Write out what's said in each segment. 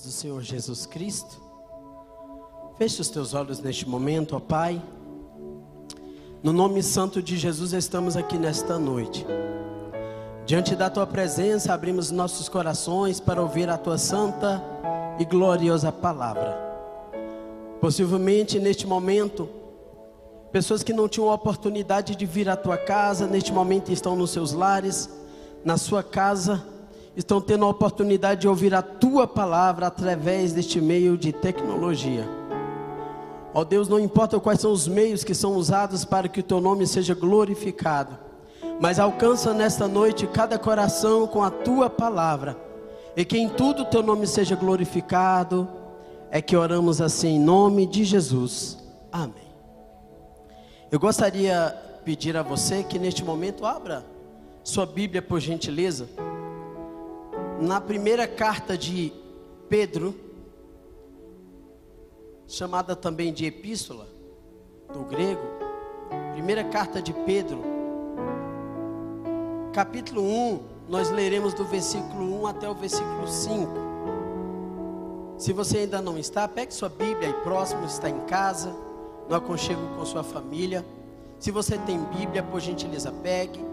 paz do Senhor Jesus Cristo. Feche os teus olhos neste momento, ó Pai. No nome santo de Jesus estamos aqui nesta noite. Diante da tua presença, abrimos nossos corações para ouvir a tua santa e gloriosa palavra. Possivelmente neste momento, pessoas que não tinham a oportunidade de vir à tua casa, neste momento estão nos seus lares, na sua casa estão tendo a oportunidade de ouvir a tua palavra através deste meio de tecnologia. Ó Deus, não importa quais são os meios que são usados para que o teu nome seja glorificado, mas alcança nesta noite cada coração com a tua palavra, e que em tudo o teu nome seja glorificado. É que oramos assim em nome de Jesus. Amém. Eu gostaria pedir a você que neste momento abra sua Bíblia por gentileza na primeira carta de Pedro, chamada também de epístola, do grego, primeira carta de Pedro, capítulo 1, nós leremos do versículo 1 até o versículo 5. Se você ainda não está, pegue sua Bíblia aí próximo, está em casa, no aconchego com sua família. Se você tem Bíblia, por gentileza, pegue.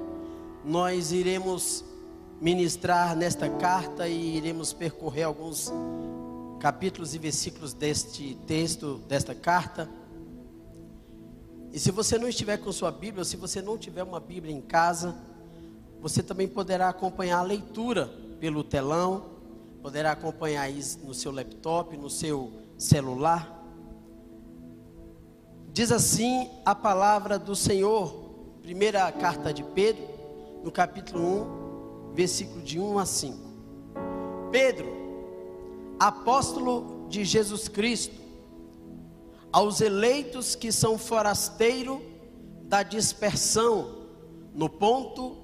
Nós iremos ministrar nesta carta e iremos percorrer alguns capítulos e versículos deste texto, desta carta. E se você não estiver com sua Bíblia, ou se você não tiver uma Bíblia em casa, você também poderá acompanhar a leitura pelo telão, poderá acompanhar isso no seu laptop, no seu celular. Diz assim a palavra do Senhor, primeira carta de Pedro, no capítulo 1, versículo de 1 a 5. Pedro, apóstolo de Jesus Cristo, aos eleitos que são forasteiro da dispersão no ponto,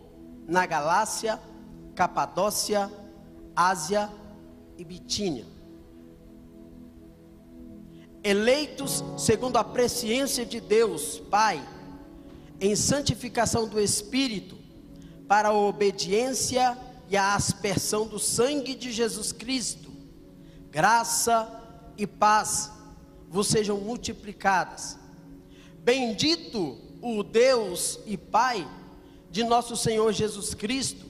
na Galácia, Capadócia, Ásia e Bitínia. Eleitos segundo a presciência de Deus, Pai, em santificação do Espírito, para a obediência e a aspersão do sangue de Jesus Cristo. Graça e paz vos sejam multiplicadas. Bendito o Deus e Pai de nosso Senhor Jesus Cristo,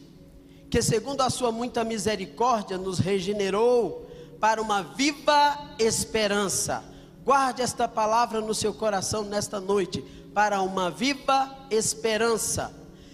que segundo a sua muita misericórdia nos regenerou para uma viva esperança. Guarde esta palavra no seu coração nesta noite, para uma viva esperança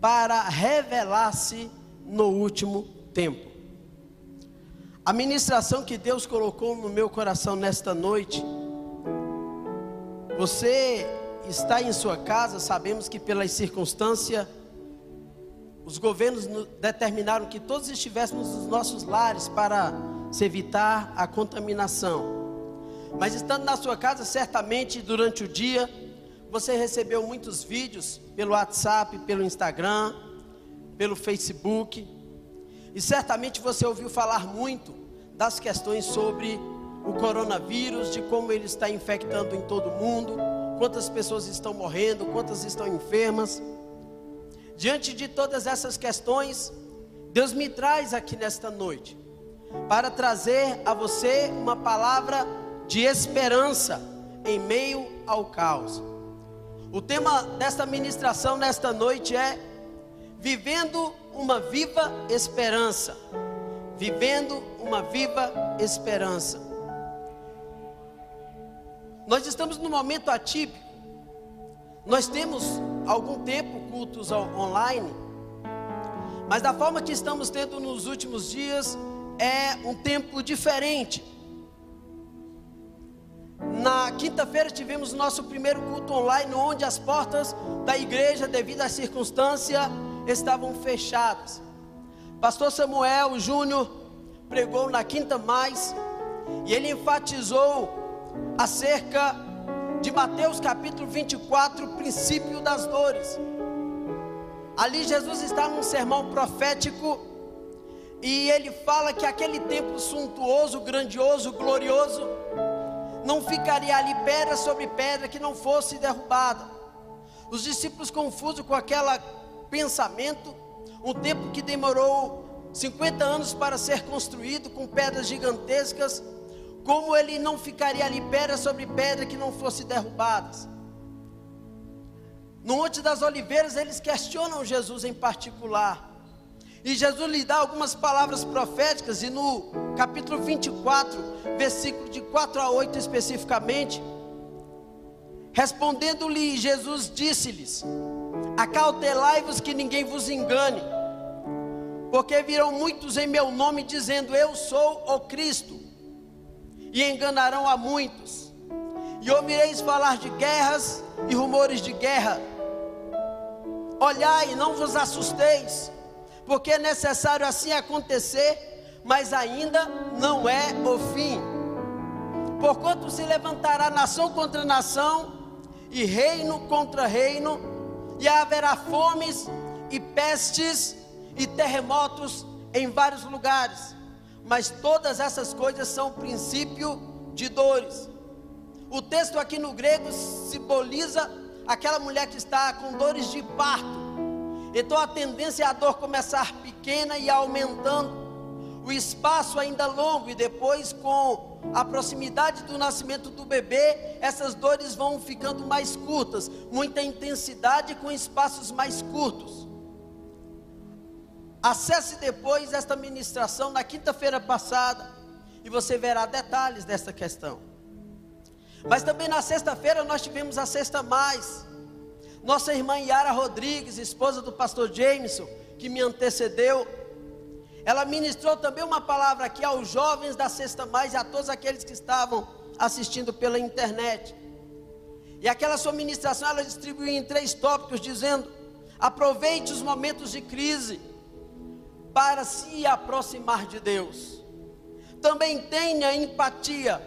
para revelar-se no último tempo. A ministração que Deus colocou no meu coração nesta noite, você está em sua casa, sabemos que pelas circunstâncias, os governos determinaram que todos estivéssemos nos nossos lares para se evitar a contaminação. Mas estando na sua casa, certamente durante o dia, você recebeu muitos vídeos pelo WhatsApp, pelo Instagram, pelo Facebook. E certamente você ouviu falar muito das questões sobre o coronavírus, de como ele está infectando em todo o mundo, quantas pessoas estão morrendo, quantas estão enfermas. Diante de todas essas questões, Deus me traz aqui nesta noite para trazer a você uma palavra de esperança em meio ao caos. O tema desta ministração nesta noite é Vivendo uma viva esperança. Vivendo uma viva esperança. Nós estamos num momento atípico. Nós temos algum tempo cultos online, mas da forma que estamos tendo nos últimos dias é um tempo diferente. Na quinta-feira tivemos nosso primeiro culto online, onde as portas da igreja, devido à circunstância, estavam fechadas. Pastor Samuel Júnior pregou na quinta mais, E ele enfatizou acerca de Mateus capítulo 24, o princípio das dores. Ali Jesus está num sermão profético e ele fala que aquele templo suntuoso, grandioso, glorioso, não ficaria ali pedra sobre pedra que não fosse derrubada. Os discípulos confusos com aquele pensamento, um templo que demorou 50 anos para ser construído com pedras gigantescas, como ele não ficaria ali pedra sobre pedra que não fosse derrubadas. No Monte das Oliveiras, eles questionam Jesus em particular. E Jesus lhe dá algumas palavras proféticas, e no capítulo 24, versículo de 4 a 8 especificamente, respondendo-lhe, Jesus disse-lhes: Acautelai-vos que ninguém vos engane, porque virão muitos em meu nome dizendo: Eu sou o Cristo, e enganarão a muitos. E ouvireis falar de guerras e rumores de guerra. Olhai, não vos assusteis, porque é necessário assim acontecer, mas ainda não é o fim. Porquanto se levantará nação contra nação, e reino contra reino, e haverá fomes e pestes e terremotos em vários lugares. Mas todas essas coisas são princípio de dores. O texto aqui no grego simboliza aquela mulher que está com dores de parto. Então a tendência é a dor começar pequena e aumentando. O espaço ainda longo e depois com a proximidade do nascimento do bebê, essas dores vão ficando mais curtas, muita intensidade com espaços mais curtos. Acesse depois esta ministração na quinta-feira passada e você verá detalhes dessa questão. Mas também na sexta-feira nós tivemos a sexta mais. Nossa irmã Yara Rodrigues, esposa do pastor Jameson, que me antecedeu, ela ministrou também uma palavra aqui aos jovens da sexta mais e a todos aqueles que estavam assistindo pela internet. E aquela sua ministração ela distribuiu em três tópicos, dizendo: aproveite os momentos de crise para se aproximar de Deus. Também tenha empatia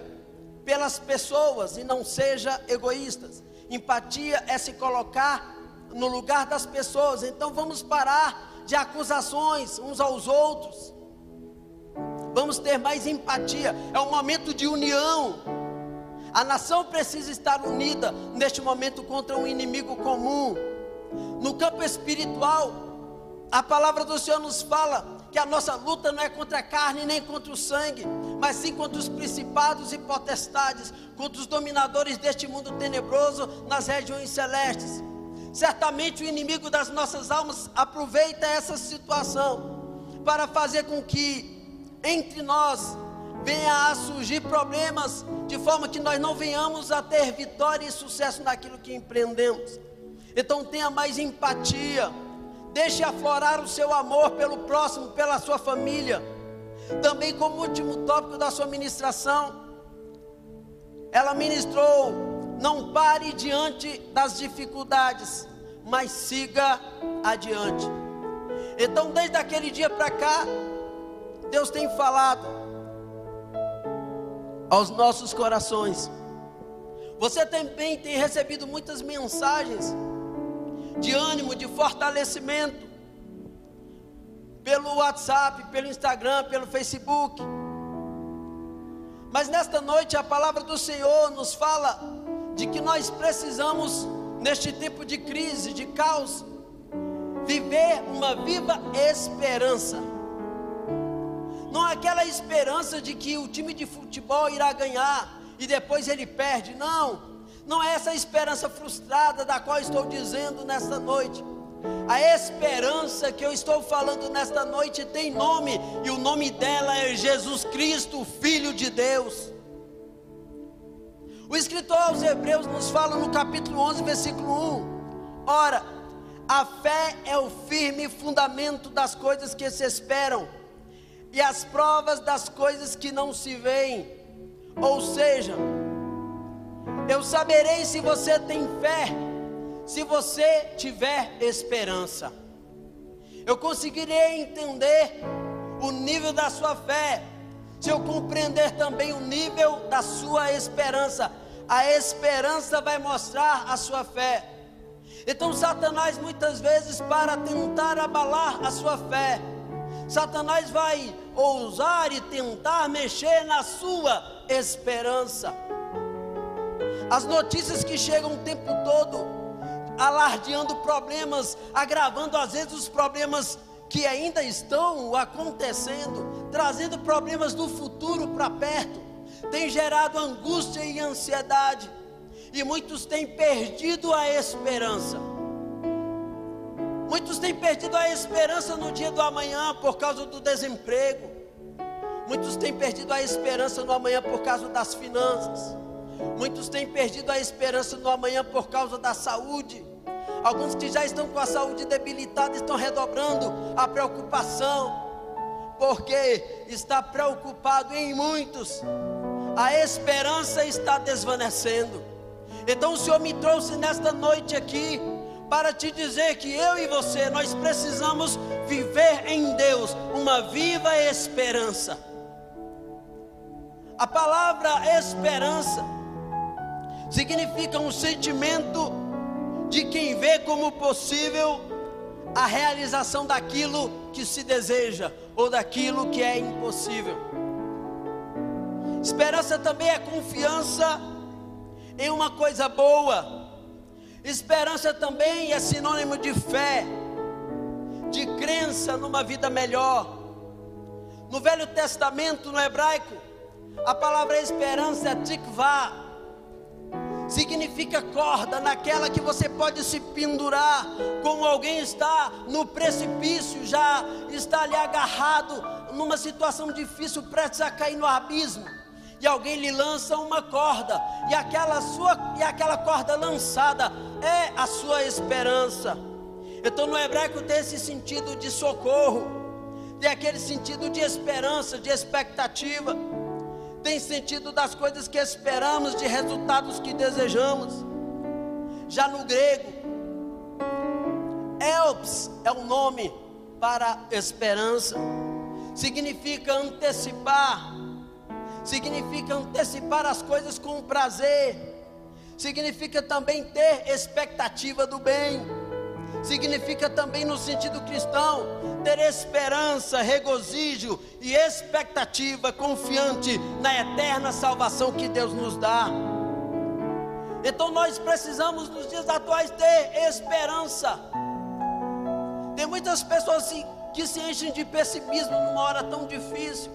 pelas pessoas e não seja egoístas. Empatia é se colocar no lugar das pessoas. Então vamos parar de acusações uns aos outros. Vamos ter mais empatia. É um momento de união. A nação precisa estar unida neste momento contra um inimigo comum. No campo espiritual, a palavra do Senhor nos fala que a nossa luta não é contra a carne nem contra o sangue, mas sim contra os principados e potestades, contra os dominadores deste mundo tenebroso nas regiões celestes. Certamente o inimigo das nossas almas aproveita essa situação para fazer com que entre nós venha a surgir problemas, de forma que nós não venhamos a ter vitória e sucesso naquilo que empreendemos. Então tenha mais empatia Deixe aflorar o seu amor pelo próximo, pela sua família. Também, como último tópico da sua ministração, ela ministrou: não pare diante das dificuldades, mas siga adiante. Então, desde aquele dia para cá, Deus tem falado aos nossos corações. Você também tem recebido muitas mensagens de ânimo, de fortalecimento, pelo WhatsApp, pelo Instagram, pelo Facebook. Mas nesta noite a palavra do Senhor nos fala de que nós precisamos, neste tempo de crise, de caos, viver uma viva esperança. Não aquela esperança de que o time de futebol irá ganhar e depois ele perde, não não é essa esperança frustrada da qual estou dizendo nesta noite. A esperança que eu estou falando nesta noite tem nome, e o nome dela é Jesus Cristo, Filho de Deus. O escritor aos Hebreus nos fala no capítulo 11, versículo 1: Ora, a fé é o firme fundamento das coisas que se esperam, e as provas das coisas que não se veem. Ou seja, eu saberei se você tem fé, se você tiver esperança. Eu conseguirei entender o nível da sua fé, se eu compreender também o nível da sua esperança, a esperança vai mostrar a sua fé. Então, Satanás, muitas vezes, para tentar abalar a sua fé, Satanás vai ousar e tentar mexer na sua esperança. As notícias que chegam o tempo todo, alardeando problemas, agravando às vezes os problemas que ainda estão acontecendo, trazendo problemas do futuro para perto, tem gerado angústia e ansiedade, e muitos têm perdido a esperança. Muitos têm perdido a esperança no dia do amanhã por causa do desemprego. Muitos têm perdido a esperança no amanhã por causa das finanças. Muitos têm perdido a esperança no amanhã por causa da saúde. Alguns que já estão com a saúde debilitada estão redobrando a preocupação, porque está preocupado em muitos. A esperança está desvanecendo. Então o Senhor me trouxe nesta noite aqui para te dizer que eu e você nós precisamos viver em Deus uma viva esperança. A palavra esperança significa um sentimento de quem vê como possível a realização daquilo que se deseja ou daquilo que é impossível. Esperança também é confiança em uma coisa boa. Esperança também é sinônimo de fé, de crença numa vida melhor. No Velho Testamento, no hebraico, a palavra esperança é tikvah, significa corda, naquela que você pode se pendurar, como alguém está no precipício, já está ali agarrado numa situação difícil, prestes a cair no abismo. E alguém lhe lança uma corda, e aquela sua e aquela corda lançada é a sua esperança. Então no hebraico tem esse sentido de socorro, tem aquele sentido de esperança, de expectativa tem sentido das coisas que esperamos, de resultados que desejamos. Já no grego, Elps é o nome para esperança, significa antecipar, significa antecipar as coisas com prazer, significa também ter expectativa do bem, significa também no sentido cristão ter esperança, regozijo e expectativa confiante na eterna salvação que Deus nos dá. Então nós precisamos nos dias atuais ter esperança. Tem muitas pessoas que se enchem de pessimismo numa hora tão difícil,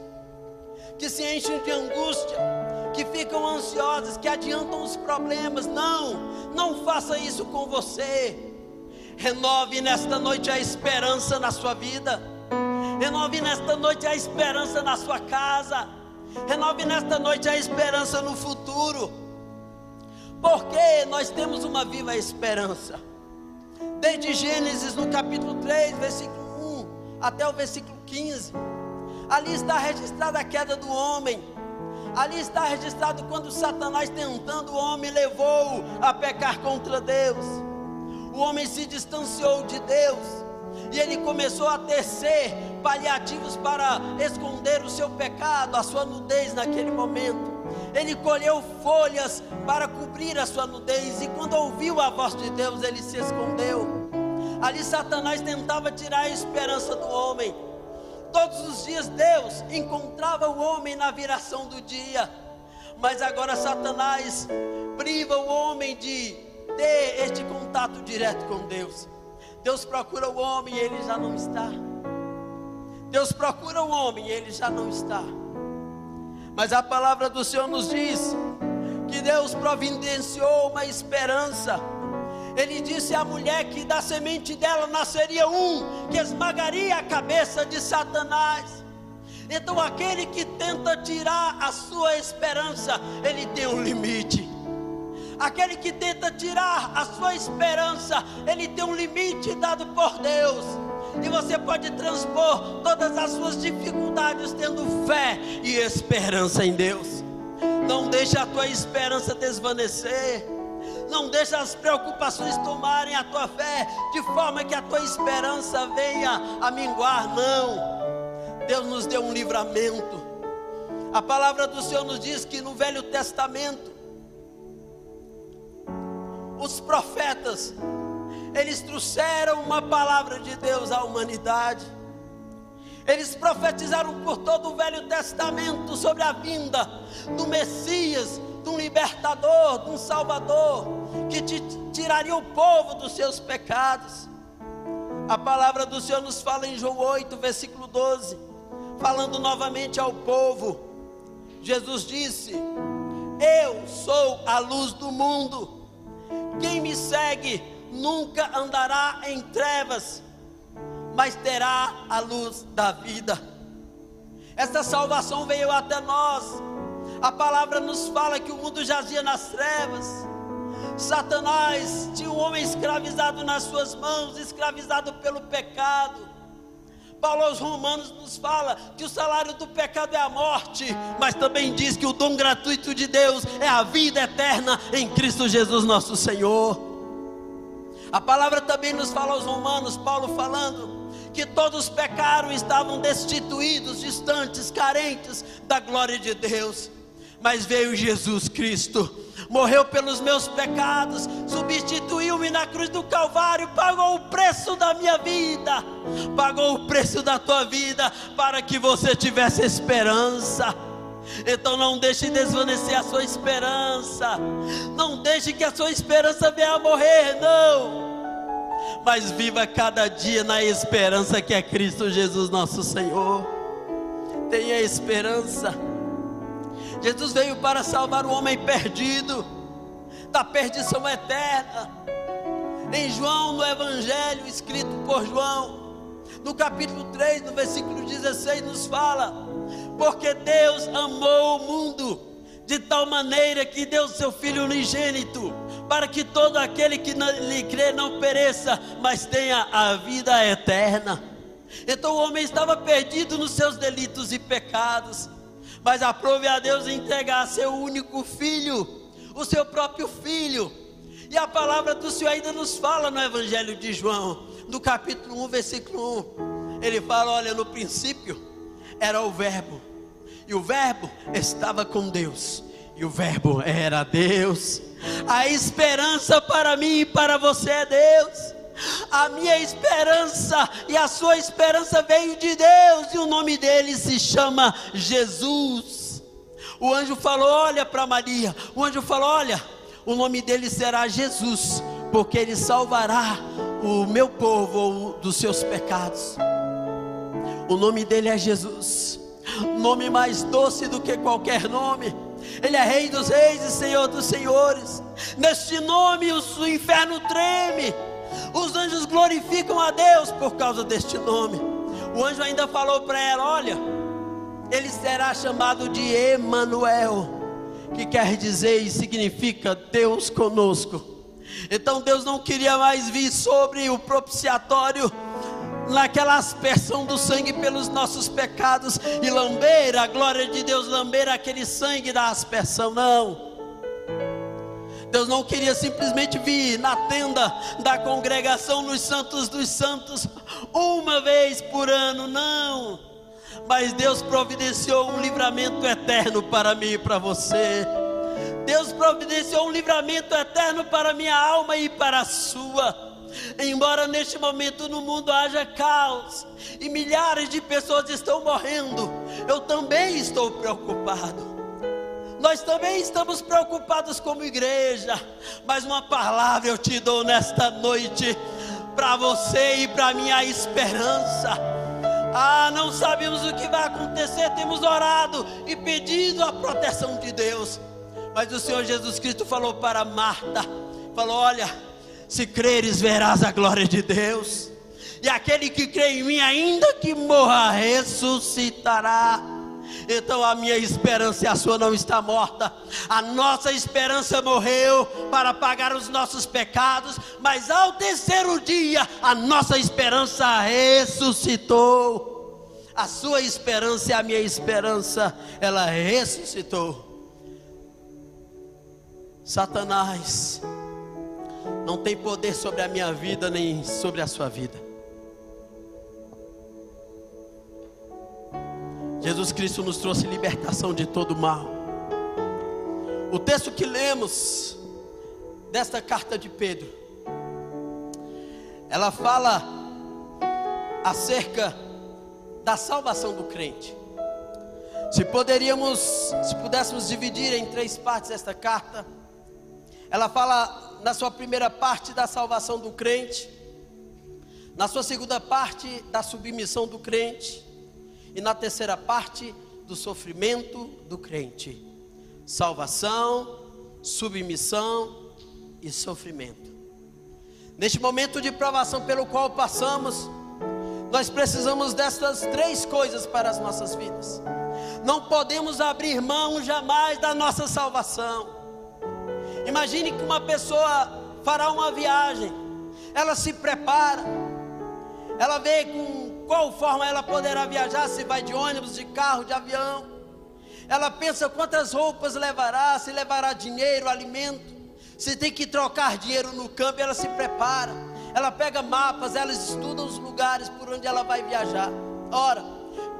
que se enchem de angústia, que ficam ansiosas, que adiantam os problemas. Não, não faça isso com você. Renove nesta noite a esperança na sua vida. Renove nesta noite a esperança na sua casa. Renove nesta noite a esperança no futuro. Porque nós temos uma viva esperança. Desde Gênesis no capítulo 3, versículo 1 até o versículo 15. Ali está registrada a queda do homem. Ali está registrado quando Satanás tentando o homem levou a pecar contra Deus o homem se distanciou de Deus e ele começou a tecer paliativos para esconder o seu pecado, a sua nudez naquele momento. Ele colheu folhas para cobrir a sua nudez, e quando ouviu a voz de Deus, ele se escondeu. Ali Satanás tentava tirar a esperança do homem. Todos os dias Deus encontrava o homem na viração do dia, mas agora Satanás priva o homem de este contato direto com Deus. Deus procura o homem e ele já não está. Deus procura o homem e ele já não está. Mas a palavra do Senhor nos diz que Deus providenciou uma esperança. Ele disse à mulher que da semente dela nasceria um que esmagaria a cabeça de Satanás. Então aquele que tenta tirar a sua esperança, ele tem um limite. Aquele que tenta tirar a sua esperança, ele tem um limite dado por Deus. E você pode transpor todas as suas dificuldades tendo fé e esperança em Deus. Não deixe a tua esperança desvanecer. Não deixe as preocupações tomarem a tua fé, de forma que a tua esperança venha a minguar. Não. Deus nos deu um livramento. A palavra do Senhor nos diz que no Velho Testamento, os profetas, eles trouxeram uma palavra de Deus à humanidade. Eles profetizaram por todo o Velho Testamento sobre a vinda do Messias, de um libertador, de um salvador, que te tiraria o povo dos seus pecados. A palavra do Senhor nos fala em João 8, versículo 12, falando novamente ao povo. Jesus disse: Eu sou a luz do mundo. Quem me segue nunca andará em trevas, mas terá a luz da vida. Esta salvação veio até nós. A palavra nos fala que o mundo jazia nas trevas. Satanás tinha um homem escravizado nas suas mãos, escravizado pelo pecado. Paulo aos Romanos nos fala que o salário do pecado é a morte, mas também diz que o dom gratuito de Deus é a vida eterna em Cristo Jesus, nosso Senhor. A palavra também nos fala aos Romanos, Paulo falando que todos pecaram, estavam destituídos, distantes, carentes da glória de Deus. Mas veio Jesus Cristo, morreu pelos meus pecados, substituiu-me na cruz do Calvário, pagou o preço da minha vida, pagou o preço da tua vida, para que você tivesse esperança. Então não deixe desvanecer a sua esperança, não deixe que a sua esperança venha a morrer, não. Mas viva cada dia na esperança que é Cristo Jesus, nosso Senhor. Tenha esperança. Jesus veio para salvar o homem perdido da perdição eterna. Em João, no Evangelho escrito por João, no capítulo 3, no versículo 16, nos fala: Porque Deus amou o mundo de tal maneira que deu seu Filho unigênito, para que todo aquele que lhe crê não pereça, mas tenha a vida eterna. Então o homem estava perdido nos seus delitos e pecados mas aprove a Deus entregar seu único filho, o seu próprio filho. E a palavra do Senhor ainda nos fala no Evangelho de João, no capítulo 1, versículo 1. Ele fala: Olha, no princípio era o Verbo, e o Verbo estava com Deus, e o Verbo era Deus. A esperança para mim e para você é Deus. A minha esperança e a sua esperança veio de Deus, e o nome dele se chama Jesus. O anjo falou: Olha para Maria. O anjo falou: Olha, o nome dele será Jesus, porque ele salvará o meu povo dos seus pecados. O nome dele é Jesus, nome mais doce do que qualquer nome. Ele é Rei dos Reis e Senhor dos Senhores. Neste nome o inferno treme. Os anjos glorificam a Deus por causa deste nome. O anjo ainda falou para ela: Olha, ele será chamado de Emanuel, que quer dizer e significa Deus conosco. Então Deus não queria mais vir sobre o propiciatório naquela aspersão do sangue pelos nossos pecados e lamber a glória de Deus, lamber aquele sangue da aspersão, não. Deus não queria simplesmente vir na tenda da congregação nos Santos dos Santos uma vez por ano, não. Mas Deus providenciou um livramento eterno para mim e para você. Deus providenciou um livramento eterno para minha alma e para a sua. Embora neste momento no mundo haja caos e milhares de pessoas estão morrendo, eu também estou preocupado. Nós também estamos preocupados como igreja, mas uma palavra eu te dou nesta noite para você e para minha esperança. Ah, não sabemos o que vai acontecer, temos orado e pedido a proteção de Deus. Mas o Senhor Jesus Cristo falou para Marta: falou, olha, se creres, verás a glória de Deus. E aquele que crê em mim, ainda que morra, ressuscitará. Então a minha esperança e a sua não está morta. A nossa esperança morreu para pagar os nossos pecados, mas ao terceiro dia a nossa esperança ressuscitou. A sua esperança e a minha esperança, ela ressuscitou. Satanás não tem poder sobre a minha vida nem sobre a sua vida. Jesus Cristo nos trouxe libertação de todo mal. O texto que lemos desta carta de Pedro, ela fala acerca da salvação do crente. Se poderíamos, se pudéssemos dividir em três partes esta carta, ela fala na sua primeira parte da salvação do crente, na sua segunda parte da submissão do crente e na terceira parte do sofrimento do crente. Salvação, submissão e sofrimento. Neste momento de provação pelo qual passamos, nós precisamos dessas três coisas para as nossas vidas. Não podemos abrir mão jamais da nossa salvação. Imagine que uma pessoa fará uma viagem, ela se prepara, ela vê com qual forma ela poderá viajar, se vai de ônibus, de carro, de avião. Ela pensa quantas roupas levará, se levará dinheiro, alimento. Se tem que trocar dinheiro no câmbio, ela se prepara. Ela pega mapas, ela estuda os lugares por onde ela vai viajar. Ora,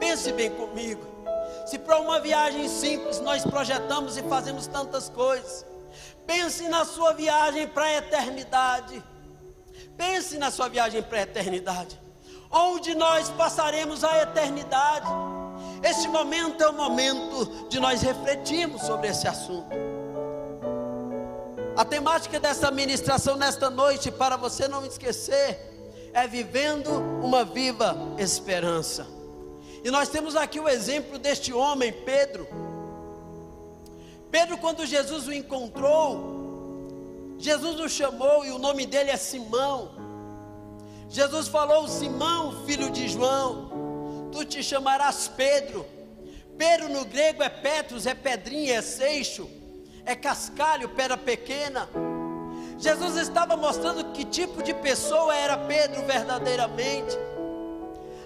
pense bem comigo. Se para uma viagem simples nós projetamos e fazemos tantas coisas, pense na sua viagem para a eternidade. Pense na sua viagem para a eternidade onde nós passaremos a eternidade. Este momento é o momento de nós refletirmos sobre esse assunto. A temática dessa ministração nesta noite, para você não esquecer, é vivendo uma viva esperança. E nós temos aqui o exemplo deste homem, Pedro. Pedro, quando Jesus o encontrou, Jesus o chamou e o nome dele é Simão. Jesus falou: Simão, filho de João, tu te chamarás Pedro. Pedro no grego é Petros, é pedrinha, é seixo, é cascalho, pedra pequena. Jesus estava mostrando que tipo de pessoa era Pedro verdadeiramente.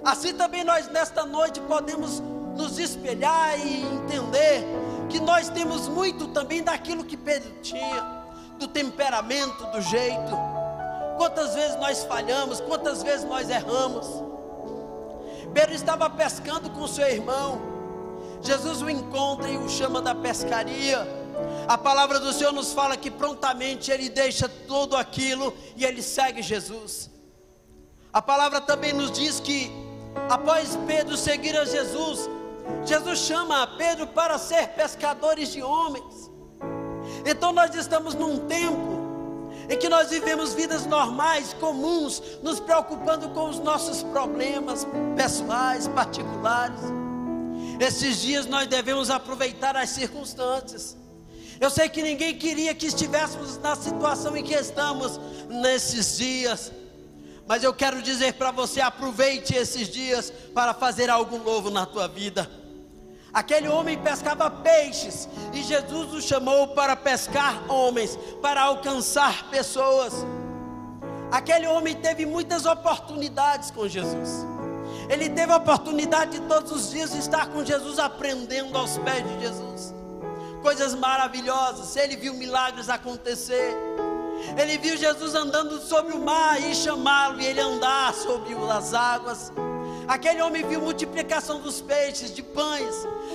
Assim também nós nesta noite podemos nos espelhar e entender que nós temos muito também daquilo que Pedro tinha, do temperamento, do jeito. Quantas vezes nós falhamos, quantas vezes nós erramos. Pedro estava pescando com seu irmão. Jesus o encontra e o chama da pescaria. A palavra do Senhor nos fala que prontamente ele deixa tudo aquilo e ele segue Jesus. A palavra também nos diz que após Pedro seguir a Jesus, Jesus chama a Pedro para ser pescadores de homens. Então nós estamos num tempo em que nós vivemos vidas normais, comuns, nos preocupando com os nossos problemas pessoais, particulares. Esses dias nós devemos aproveitar as circunstâncias. Eu sei que ninguém queria que estivéssemos na situação em que estamos nesses dias, mas eu quero dizer para você: aproveite esses dias para fazer algo novo na tua vida. Aquele homem pescava peixes e Jesus o chamou para pescar homens, para alcançar pessoas. Aquele homem teve muitas oportunidades com Jesus. Ele teve a oportunidade de todos os dias estar com Jesus, aprendendo aos pés de Jesus. Coisas maravilhosas. Ele viu milagres acontecer. Ele viu Jesus andando sobre o mar e chamá-lo e ele andar sobre as águas. Aquele homem viu multiplicação dos peixes, de pães.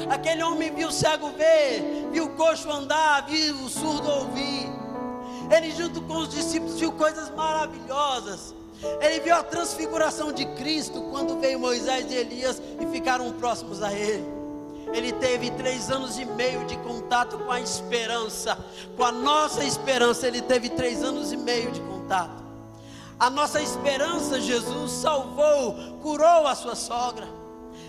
Aquele homem viu o cego ver, viu o coxo andar, viu o surdo ouvir. Ele, junto com os discípulos, viu coisas maravilhosas. Ele viu a transfiguração de Cristo quando veio Moisés e Elias e ficaram próximos a ele. Ele teve três anos e meio de contato com a esperança, com a nossa esperança. Ele teve três anos e meio de contato. A nossa esperança, Jesus salvou, curou a sua sogra.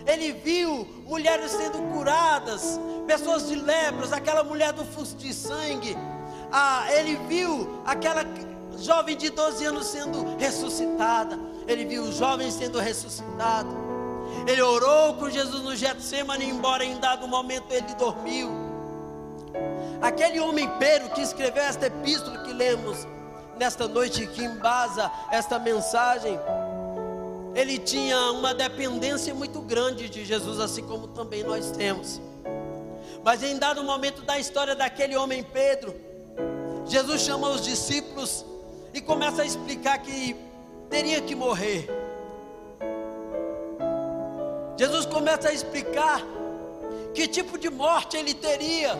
Ele viu mulheres sendo curadas, pessoas de lepras, aquela mulher do fluxo de sangue. Ah, ele viu aquela jovem de 12 anos sendo ressuscitada. Ele viu os jovens sendo ressuscitados. Ele orou com Jesus no Getsemane, embora em dado momento ele dormiu. Aquele homem Pedro que escreveu esta epístola que lemos, nesta noite que embasa esta mensagem, ele tinha uma dependência muito grande de Jesus, assim como também nós temos. Mas em dado momento da história daquele homem Pedro, Jesus chama os discípulos e começa a explicar que teria que morrer. Jesus começa a explicar que tipo de morte ele teria.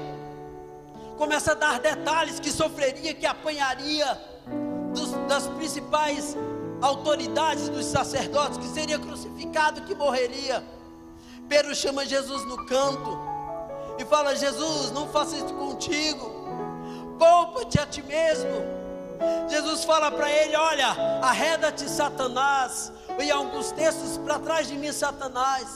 Começa a dar detalhes que sofreria, que apanharia das principais autoridades dos sacerdotes, que seria crucificado, que morreria. Pedro chama Jesus no canto e fala: Jesus, não faça isso contigo, poupa-te a ti mesmo. Jesus fala para ele: Olha, arreda-te, Satanás. E alguns textos para trás de mim, Satanás.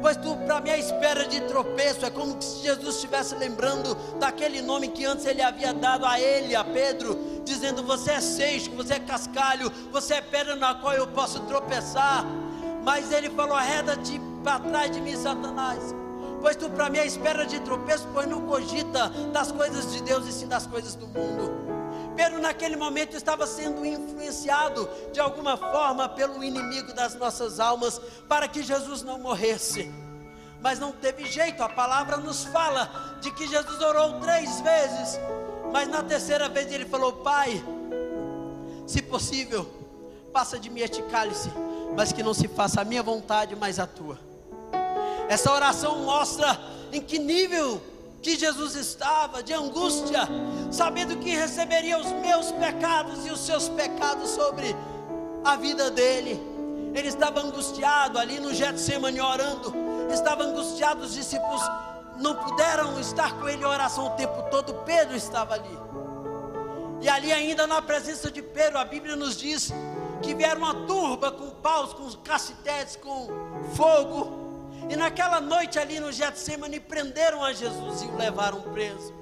Pois tu, para minha espera de tropeço, é como se Jesus estivesse lembrando daquele nome que antes ele havia dado a ele, a Pedro, dizendo: Você é seixo, você é cascalho, você é pedra na qual eu posso tropeçar. Mas ele falou: Arreda-te para trás de mim, Satanás. Pois tu, para minha espera de tropeço, pois não cogita das coisas de Deus e sim das coisas do mundo. Pedro, naquele momento, estava sendo influenciado de alguma forma pelo inimigo das nossas almas, para que Jesus não morresse. Mas não teve jeito, a palavra nos fala de que Jesus orou três vezes, mas na terceira vez ele falou: Pai, se possível, passa de mim este cálice, mas que não se faça a minha vontade, mas a tua. Essa oração mostra em que nível que Jesus estava de angústia, sabendo que receberia os meus pecados e os seus pecados sobre a vida dele. Ele estava angustiado ali no Getsemane orando, estava angustiado, os discípulos não puderam estar com ele em oração o tempo todo, Pedro estava ali. E ali ainda na presença de Pedro, a Bíblia nos diz que vieram uma turba com paus, com cacetetes, com fogo, e naquela noite ali no Getsemane prenderam a Jesus e o levaram preso.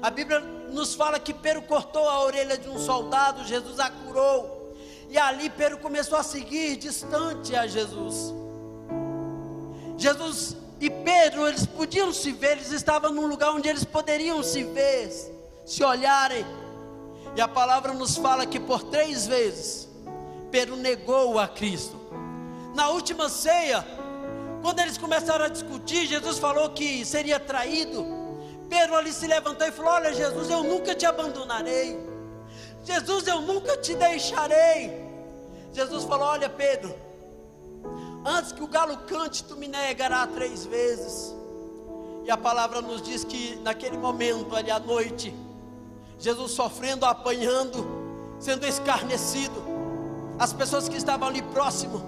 A Bíblia nos fala que Pedro cortou a orelha de um soldado, Jesus a curou. E ali Pedro começou a seguir distante a Jesus. Jesus e Pedro, eles podiam se ver, eles estavam num lugar onde eles poderiam se ver, se olharem. E a palavra nos fala que por três vezes Pedro negou a Cristo. Na última ceia, quando eles começaram a discutir, Jesus falou que seria traído. Pedro ali se levantou e falou: Olha, Jesus, eu nunca te abandonarei. Jesus, eu nunca te deixarei. Jesus falou: Olha, Pedro, antes que o galo cante, tu me negará três vezes. E a palavra nos diz que naquele momento, ali à noite, Jesus sofrendo, apanhando, sendo escarnecido, as pessoas que estavam ali próximo,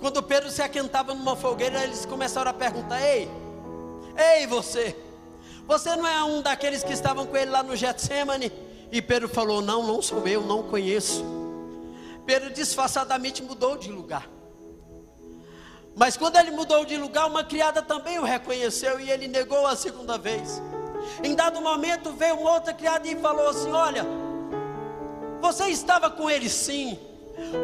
quando Pedro se aquentava numa fogueira, eles começaram a perguntar: Ei, ei você, você não é um daqueles que estavam com ele lá no Getsemane? E Pedro falou: Não, não sou eu, não conheço. Pedro disfarçadamente mudou de lugar. Mas quando ele mudou de lugar, uma criada também o reconheceu e ele negou a segunda vez. Em dado momento veio uma outra criada e falou assim: Olha, você estava com ele sim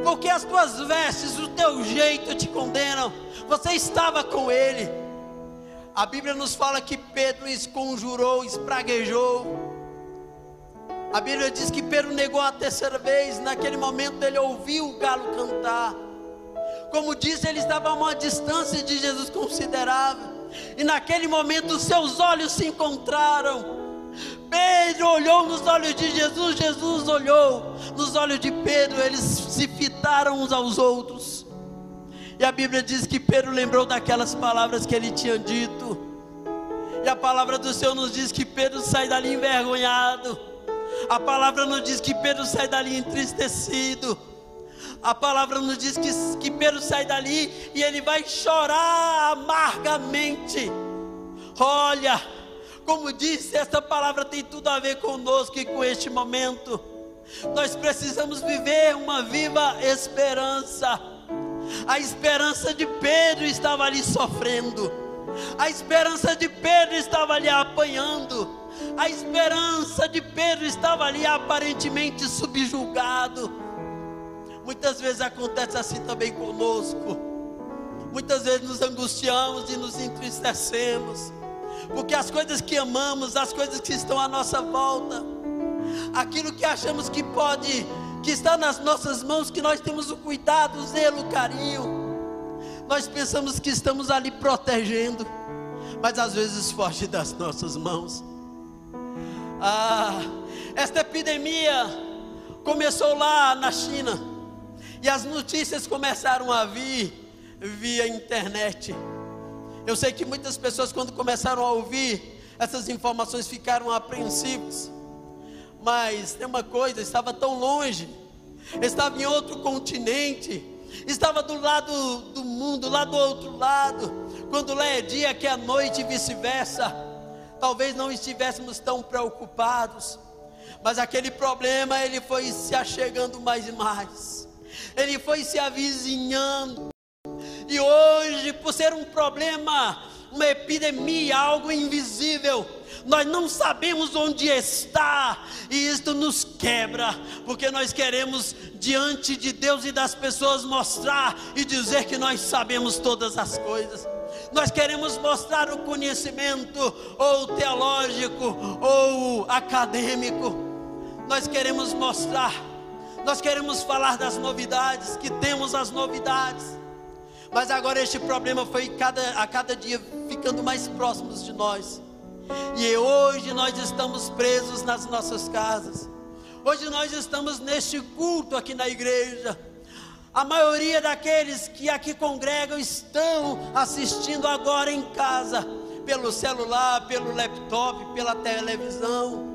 porque as tuas vestes, o teu jeito te condenam. Você estava com ele. A Bíblia nos fala que Pedro esconjurou, espraguejou. A Bíblia diz que Pedro negou a terceira vez. Naquele momento ele ouviu o galo cantar. Como disse, ele estava a uma distância de Jesus considerável. E naquele momento seus olhos se encontraram. Pedro olhou nos olhos de Jesus, Jesus olhou nos olhos de Pedro, eles se fitaram uns aos outros. E a Bíblia diz que Pedro lembrou daquelas palavras que ele tinha dito. E a palavra do Senhor nos diz que Pedro sai dali envergonhado. A palavra nos diz que Pedro sai dali entristecido. A palavra nos diz que, que Pedro sai dali e ele vai chorar amargamente. Olha, como disse, essa palavra tem tudo a ver conosco e com este momento. Nós precisamos viver uma viva esperança. A esperança de Pedro estava ali sofrendo. A esperança de Pedro estava ali apanhando. A esperança de Pedro estava ali aparentemente subjugado. Muitas vezes acontece assim também conosco. Muitas vezes nos angustiamos e nos entristecemos porque as coisas que amamos, as coisas que estão à nossa volta, aquilo que achamos que pode, que está nas nossas mãos, que nós temos o cuidado, o zelo, o carinho, nós pensamos que estamos ali protegendo, mas às vezes foge das nossas mãos. Ah, esta epidemia começou lá na China e as notícias começaram a vir via internet. Eu sei que muitas pessoas, quando começaram a ouvir essas informações, ficaram apreensivas. Mas tem uma coisa: estava tão longe, estava em outro continente, estava do lado do mundo, lá do outro lado. Quando lá é dia, que é noite e vice-versa. Talvez não estivéssemos tão preocupados, mas aquele problema ele foi se achegando mais e mais, ele foi se avizinhando, e hoje, por ser um problema, uma epidemia, algo invisível, nós não sabemos onde está, e isto nos quebra, porque nós queremos diante de Deus e das pessoas mostrar e dizer que nós sabemos todas as coisas. Nós queremos mostrar o conhecimento, ou teológico, ou acadêmico. Nós queremos mostrar, nós queremos falar das novidades, que temos as novidades. Mas agora este problema foi cada, a cada dia ficando mais próximos de nós. E hoje nós estamos presos nas nossas casas. Hoje nós estamos neste culto aqui na igreja. A maioria daqueles que aqui congregam estão assistindo agora em casa, pelo celular, pelo laptop, pela televisão.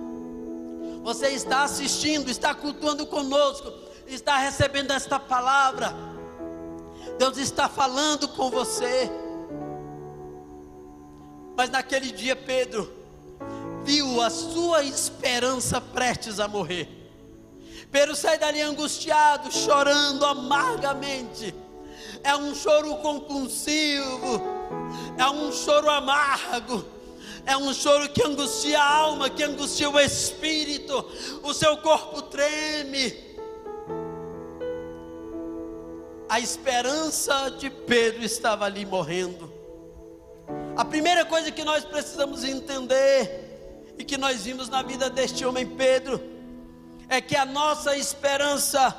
Você está assistindo, está cultuando conosco, está recebendo esta palavra. Deus está falando com você. Mas naquele dia, Pedro viu a sua esperança prestes a morrer. Pedro sai dali angustiado, chorando amargamente. É um choro compulsivo, é um choro amargo, é um choro que angustia a alma, que angustia o espírito, o seu corpo treme. A esperança de Pedro estava ali morrendo. A primeira coisa que nós precisamos entender, e que nós vimos na vida deste homem Pedro, é que a nossa esperança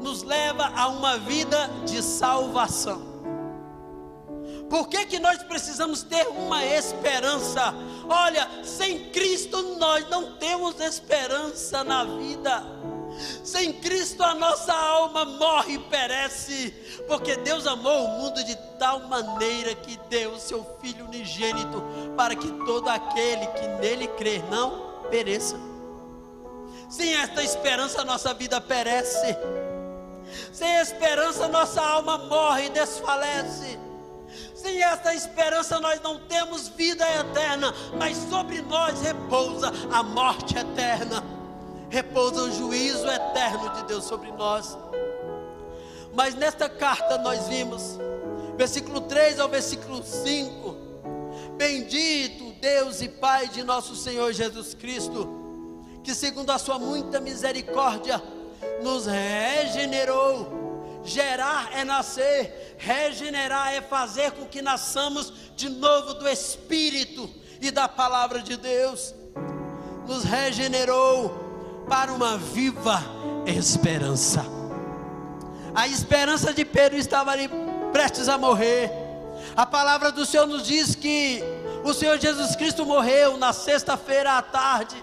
nos leva a uma vida de salvação. Por que, que nós precisamos ter uma esperança? Olha, sem Cristo nós não temos esperança na vida. Sem Cristo a nossa alma morre e perece, porque Deus amou o mundo de tal maneira que deu o seu Filho unigênito, para que todo aquele que nele crer não pereça. Sem esta esperança a nossa vida perece. Sem esperança nossa alma morre e desfalece. Sem esta esperança nós não temos vida eterna, mas sobre nós repousa a morte eterna repousa o juízo eterno de Deus sobre nós. Mas nesta carta nós vimos, versículo 3 ao versículo 5: Bendito Deus e Pai de nosso Senhor Jesus Cristo, que segundo a Sua muita misericórdia, nos regenerou. Gerar é nascer, regenerar é fazer com que nasçamos de novo do Espírito e da palavra de Deus. Nos regenerou para uma viva esperança. A esperança de Pedro estava ali prestes a morrer. A palavra do Senhor nos diz que o Senhor Jesus Cristo morreu na sexta-feira à tarde.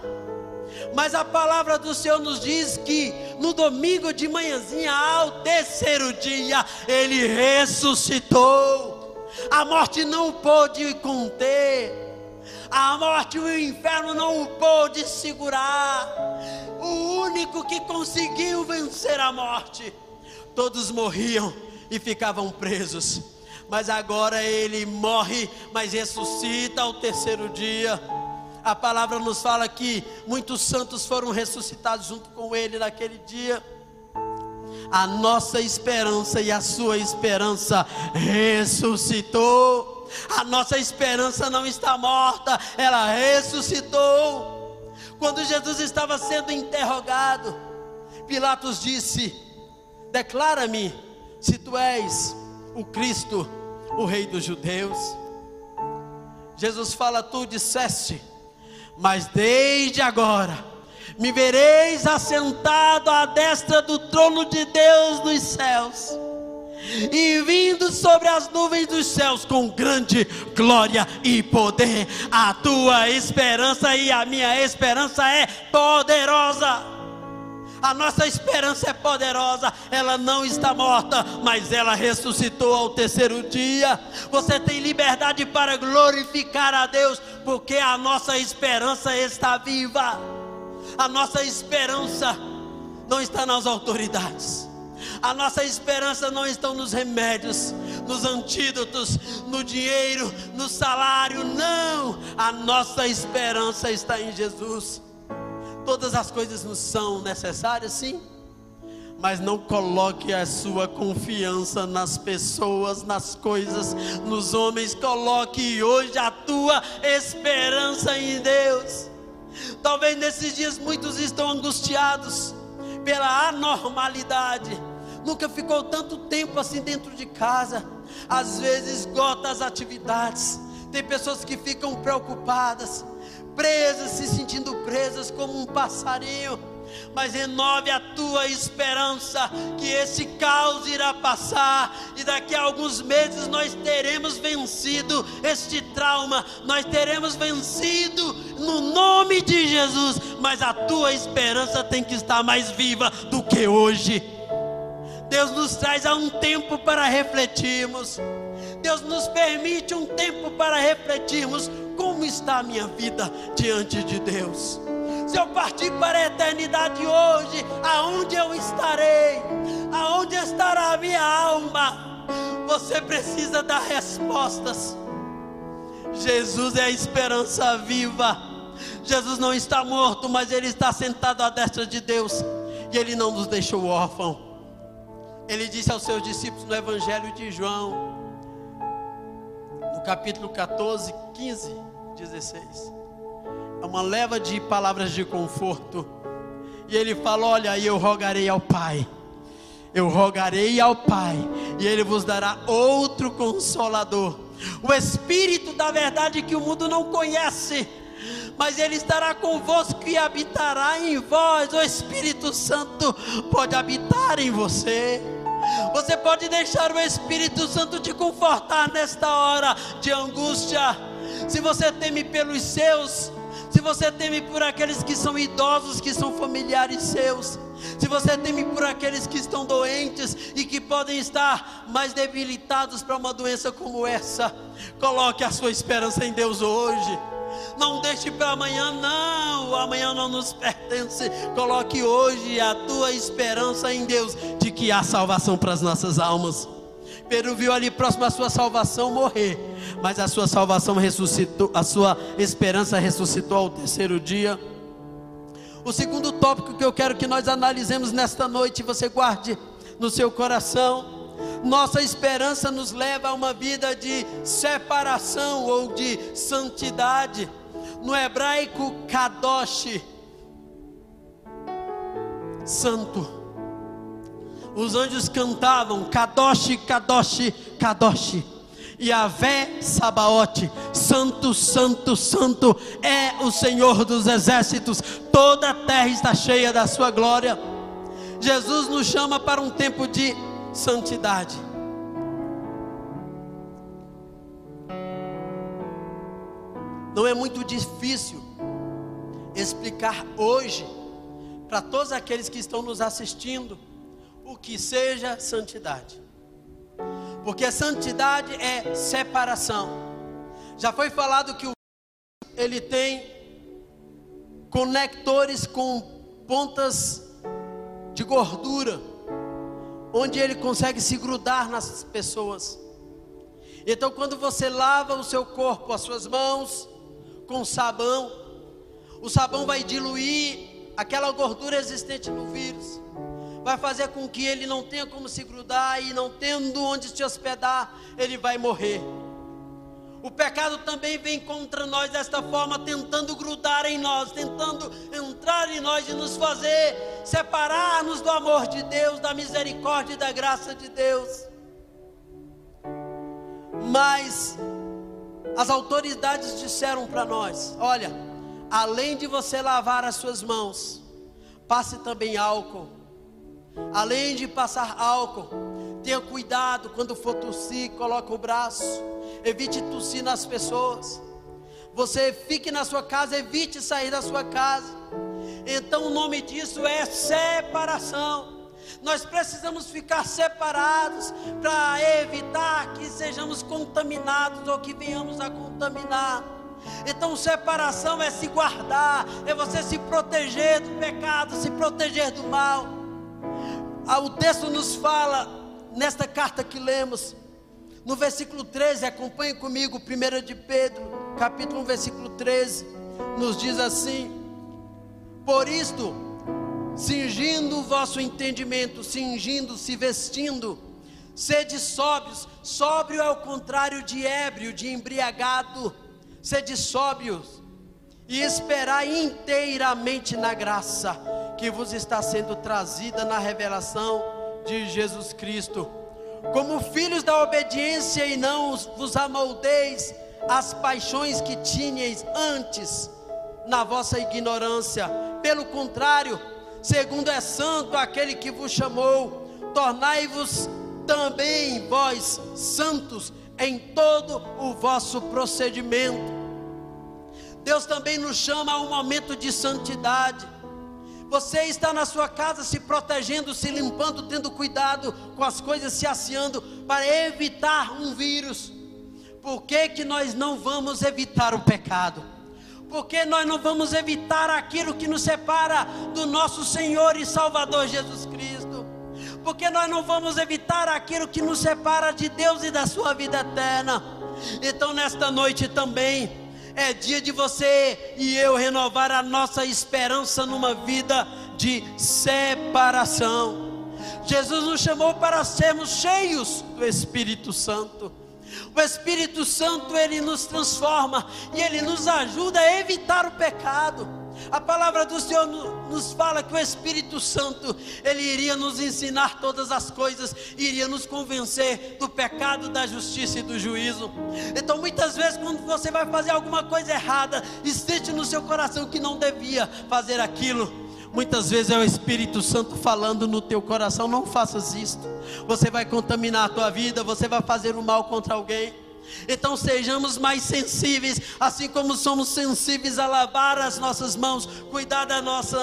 Mas a palavra do Senhor nos diz que no domingo de manhãzinha, ao terceiro dia, ele ressuscitou. A morte não pôde conter. A morte e o inferno não o pôde segurar. O único que conseguiu vencer a morte. Todos morriam e ficavam presos. Mas agora ele morre, mas ressuscita ao terceiro dia. A palavra nos fala que muitos santos foram ressuscitados junto com ele naquele dia. A nossa esperança e a sua esperança ressuscitou. A nossa esperança não está morta, ela ressuscitou. Quando Jesus estava sendo interrogado, Pilatos disse: Declara-me se tu és o Cristo, o Rei dos Judeus. Jesus fala: Tu disseste, mas desde agora me vereis assentado à destra do trono de Deus nos céus e vindo sobre as nuvens dos céus com grande glória e poder. A tua esperança e a minha esperança é poderosa. A nossa esperança é poderosa, ela não está morta, mas ela ressuscitou ao terceiro dia. Você tem liberdade para glorificar a Deus, porque a nossa esperança está viva. A nossa esperança não está nas autoridades. A nossa esperança não está nos remédios, nos antídotos, no dinheiro, no salário, não. A nossa esperança está em Jesus. Todas as coisas nos são necessárias, sim. Mas não coloque a sua confiança nas pessoas, nas coisas, nos homens. Coloque hoje a tua esperança em Deus. Talvez nesses dias muitos estão angustiados pela anormalidade. Nunca ficou tanto tempo assim dentro de casa. Às vezes esgota as atividades. Tem pessoas que ficam preocupadas presas, se sentindo presas como um passarinho. Mas renove a tua esperança que esse caos irá passar e daqui a alguns meses nós teremos vencido este trauma, nós teremos vencido no nome de Jesus. Mas a tua esperança tem que estar mais viva do que hoje. Deus nos traz a um tempo para refletirmos. Deus nos permite um tempo para refletirmos como está a minha vida diante de Deus. Se eu partir para a eternidade hoje, aonde eu estarei? Aonde estará a minha alma? Você precisa dar respostas. Jesus é a esperança viva. Jesus não está morto, mas ele está sentado à destra de Deus. E ele não nos deixou órfão. Ele disse aos seus discípulos no Evangelho de João, capítulo 14, 15, 16. É uma leva de palavras de conforto. E ele fala: Olha, eu rogarei ao Pai. Eu rogarei ao Pai, e Ele vos dará outro consolador, o Espírito da verdade que o mundo não conhece, mas Ele estará convosco e habitará em vós. O Espírito Santo pode habitar em você. Você pode deixar o Espírito Santo te confortar nesta hora de angústia. Se você teme pelos seus, se você teme por aqueles que são idosos, que são familiares seus, se você teme por aqueles que estão doentes e que podem estar mais debilitados para uma doença como essa, coloque a sua esperança em Deus hoje. Não deixe para amanhã, não. Amanhã não nos pertence. Coloque hoje a tua esperança em Deus de que há salvação para as nossas almas. Pedro viu ali próximo a sua salvação morrer, mas a sua salvação ressuscitou, a sua esperança ressuscitou ao terceiro dia. O segundo tópico que eu quero que nós analisemos nesta noite, você guarde no seu coração, nossa esperança nos leva a uma vida de separação ou de santidade. No hebraico, kadosh, santo. Os anjos cantavam kadosh, kadosh, kadosh. Yahvé Sabaote, Santo, Santo, Santo é o Senhor dos exércitos, toda a terra está cheia da sua glória. Jesus nos chama para um tempo de santidade. Não é muito difícil explicar hoje para todos aqueles que estão nos assistindo o que seja santidade. Porque santidade é separação. Já foi falado que o ele tem conectores com pontas de gordura onde ele consegue se grudar nas pessoas. Então, quando você lava o seu corpo, as suas mãos, com sabão, o sabão vai diluir aquela gordura existente no vírus, vai fazer com que ele não tenha como se grudar e não tendo onde se hospedar, ele vai morrer. O pecado também vem contra nós desta forma, tentando grudar em nós, tentando entrar em nós e nos fazer separar-nos do amor de Deus, da misericórdia e da graça de Deus. Mas as autoridades disseram para nós: olha, além de você lavar as suas mãos, passe também álcool. Além de passar álcool, tenha cuidado quando for tossir, coloque o braço evite tossir nas pessoas. Você fique na sua casa, evite sair da sua casa. Então o nome disso é separação. Nós precisamos ficar separados para evitar que sejamos contaminados ou que venhamos a contaminar. Então, separação é se guardar, é você se proteger do pecado, se proteger do mal. Ah, o texto nos fala, nesta carta que lemos, no versículo 13, acompanhe comigo, 1 de Pedro, capítulo 1, versículo 13, nos diz assim: Por isto, cingindo o vosso entendimento, cingindo, se vestindo, sede sóbrios, sóbrio é o contrário de ébrio, de embriagado, sede sóbrios, e esperai inteiramente na graça que vos está sendo trazida na revelação de Jesus Cristo. Como filhos da obediência, e não vos amoldeis as paixões que tinhais antes na vossa ignorância. Pelo contrário, segundo é santo aquele que vos chamou, tornai-vos também vós santos em todo o vosso procedimento. Deus também nos chama a um momento de santidade. Você está na sua casa se protegendo, se limpando, tendo cuidado com as coisas, se asseando para evitar um vírus. Por que, que nós não vamos evitar o pecado? Por que nós não vamos evitar aquilo que nos separa do nosso Senhor e Salvador Jesus Cristo? Porque nós não vamos evitar aquilo que nos separa de Deus e da sua vida eterna. Então, nesta noite também, é dia de você e eu renovar a nossa esperança numa vida de separação. Jesus nos chamou para sermos cheios do Espírito Santo. O Espírito Santo ele nos transforma e ele nos ajuda a evitar o pecado. A palavra do Senhor nos fala que o Espírito Santo, ele iria nos ensinar todas as coisas, iria nos convencer do pecado, da justiça e do juízo. Então, muitas vezes, quando você vai fazer alguma coisa errada e sente no seu coração que não devia fazer aquilo, muitas vezes é o Espírito Santo falando no teu coração: não faças isto. Você vai contaminar a tua vida, você vai fazer o mal contra alguém. Então sejamos mais sensíveis, assim como somos sensíveis a lavar as nossas mãos, cuidar da nossa,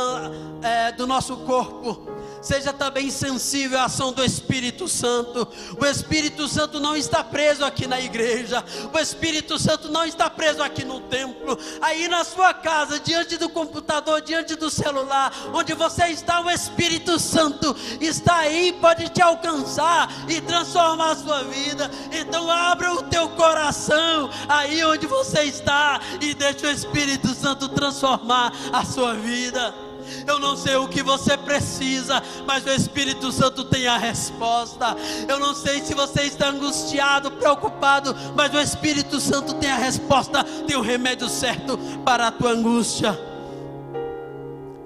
é, do nosso corpo seja também sensível à ação do Espírito Santo. O Espírito Santo não está preso aqui na igreja, o Espírito Santo não está preso aqui no templo, aí na sua casa, diante do computador, diante do celular, onde você está, o Espírito Santo está aí, pode te alcançar e transformar a sua vida. Então abra o teu coração aí onde você está e deixe o Espírito Santo transformar a sua vida. Eu não sei o que você precisa, mas o Espírito Santo tem a resposta. Eu não sei se você está angustiado, preocupado, mas o Espírito Santo tem a resposta, tem o remédio certo para a tua angústia.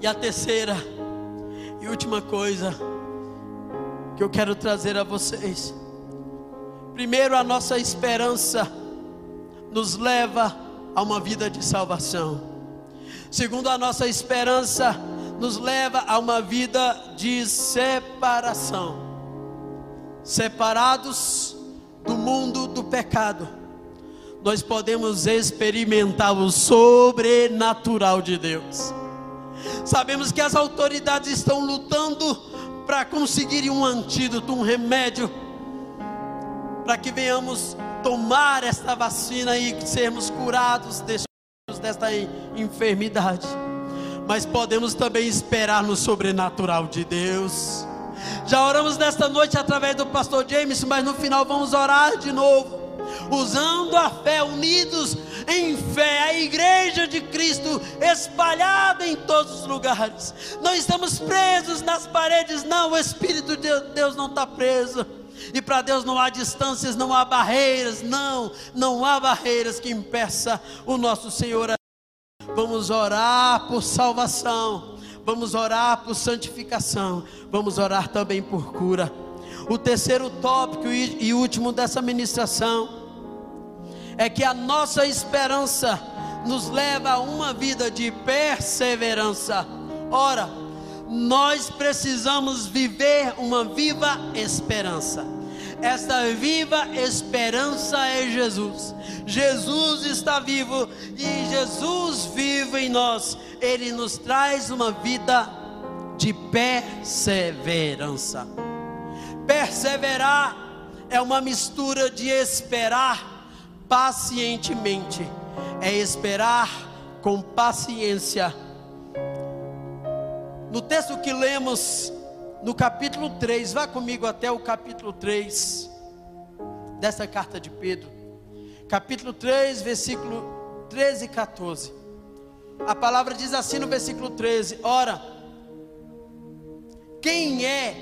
E a terceira e última coisa que eu quero trazer a vocês. Primeiro, a nossa esperança nos leva a uma vida de salvação. Segundo, a nossa esperança nos leva a uma vida de separação. Separados do mundo do pecado, nós podemos experimentar o sobrenatural de Deus. Sabemos que as autoridades estão lutando para conseguir um antídoto, um remédio, para que venhamos tomar esta vacina e sermos curados desta enfermidade mas podemos também esperar no sobrenatural de Deus. Já oramos nesta noite através do pastor James, mas no final vamos orar de novo, usando a fé, unidos em fé, a igreja de Cristo espalhada em todos os lugares. Não estamos presos nas paredes, não, o Espírito de Deus não está preso. E para Deus não há distâncias, não há barreiras, não, não há barreiras que impeça o nosso Senhor Vamos orar por salvação. Vamos orar por santificação. Vamos orar também por cura. O terceiro tópico e último dessa ministração é que a nossa esperança nos leva a uma vida de perseverança. Ora, nós precisamos viver uma viva esperança. Esta viva esperança é Jesus. Jesus está vivo e Jesus vivo em nós. Ele nos traz uma vida de perseverança. Perseverar é uma mistura de esperar pacientemente, é esperar com paciência. No texto que lemos no capítulo 3, vá comigo até o capítulo 3 dessa carta de Pedro. Capítulo 3, versículo 13 e 14. A palavra diz assim no versículo 13: Ora, quem é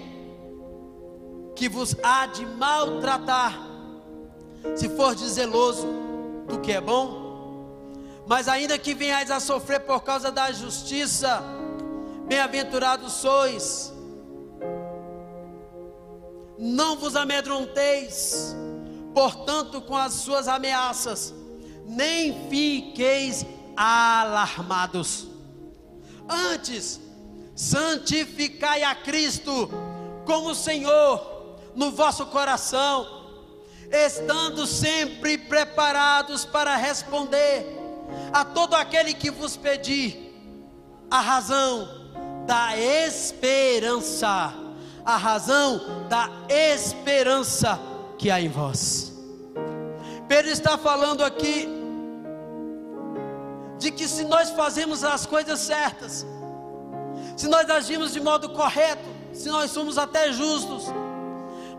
que vos há de maltratar, se for zeloso do que é bom? Mas ainda que venhais a sofrer por causa da justiça, bem-aventurados sois. Não vos amedronteis, portanto, com as suas ameaças, nem fiqueis alarmados. Antes, santificai a Cristo como Senhor no vosso coração, estando sempre preparados para responder a todo aquele que vos pedir a razão da esperança, a razão da esperança que há em vós. Pedro está falando aqui de que se nós fazemos as coisas certas, se nós agimos de modo correto, se nós somos até justos,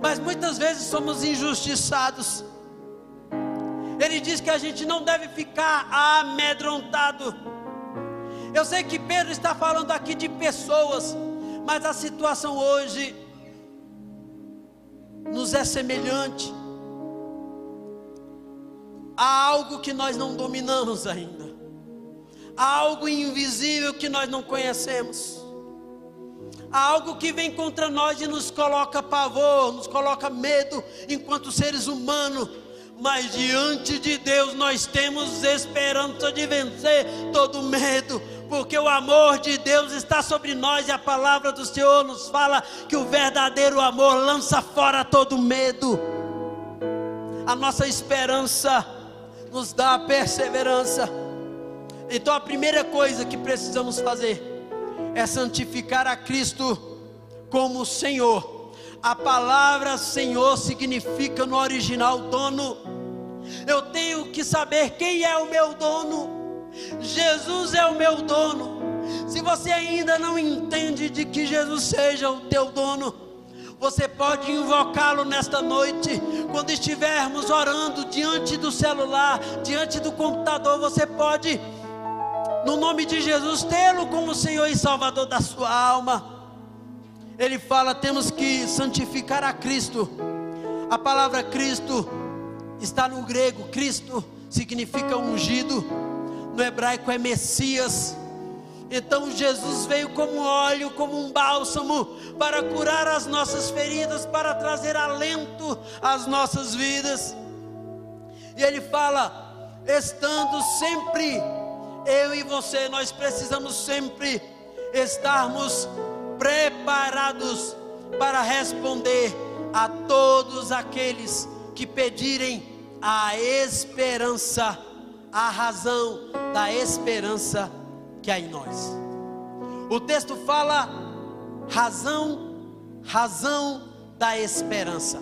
mas muitas vezes somos injustiçados. Ele diz que a gente não deve ficar amedrontado. Eu sei que Pedro está falando aqui de pessoas, mas a situação hoje nos é semelhante. A algo que nós não dominamos ainda, a algo invisível que nós não conhecemos, a algo que vem contra nós e nos coloca pavor, nos coloca medo enquanto seres humanos mas diante de Deus nós temos esperança de vencer todo medo, porque o amor de Deus está sobre nós e a palavra do Senhor nos fala que o verdadeiro amor lança fora todo medo. A nossa esperança nos dá a perseverança. Então a primeira coisa que precisamos fazer é santificar a Cristo como Senhor a palavra Senhor significa no original dono. Eu tenho que saber quem é o meu dono. Jesus é o meu dono. Se você ainda não entende de que Jesus seja o teu dono, você pode invocá-lo nesta noite, quando estivermos orando diante do celular, diante do computador, você pode, no nome de Jesus, tê-lo como Senhor e Salvador da sua alma ele fala: temos que santificar a Cristo. A palavra Cristo está no grego, Cristo significa ungido, no hebraico é Messias. Então Jesus veio como óleo, como um bálsamo, para curar as nossas feridas, para trazer alento às nossas vidas. E ele fala: estando sempre, eu e você, nós precisamos sempre estarmos preparados para responder a todos aqueles que pedirem a esperança, a razão da esperança que há em nós. O texto fala razão, razão da esperança.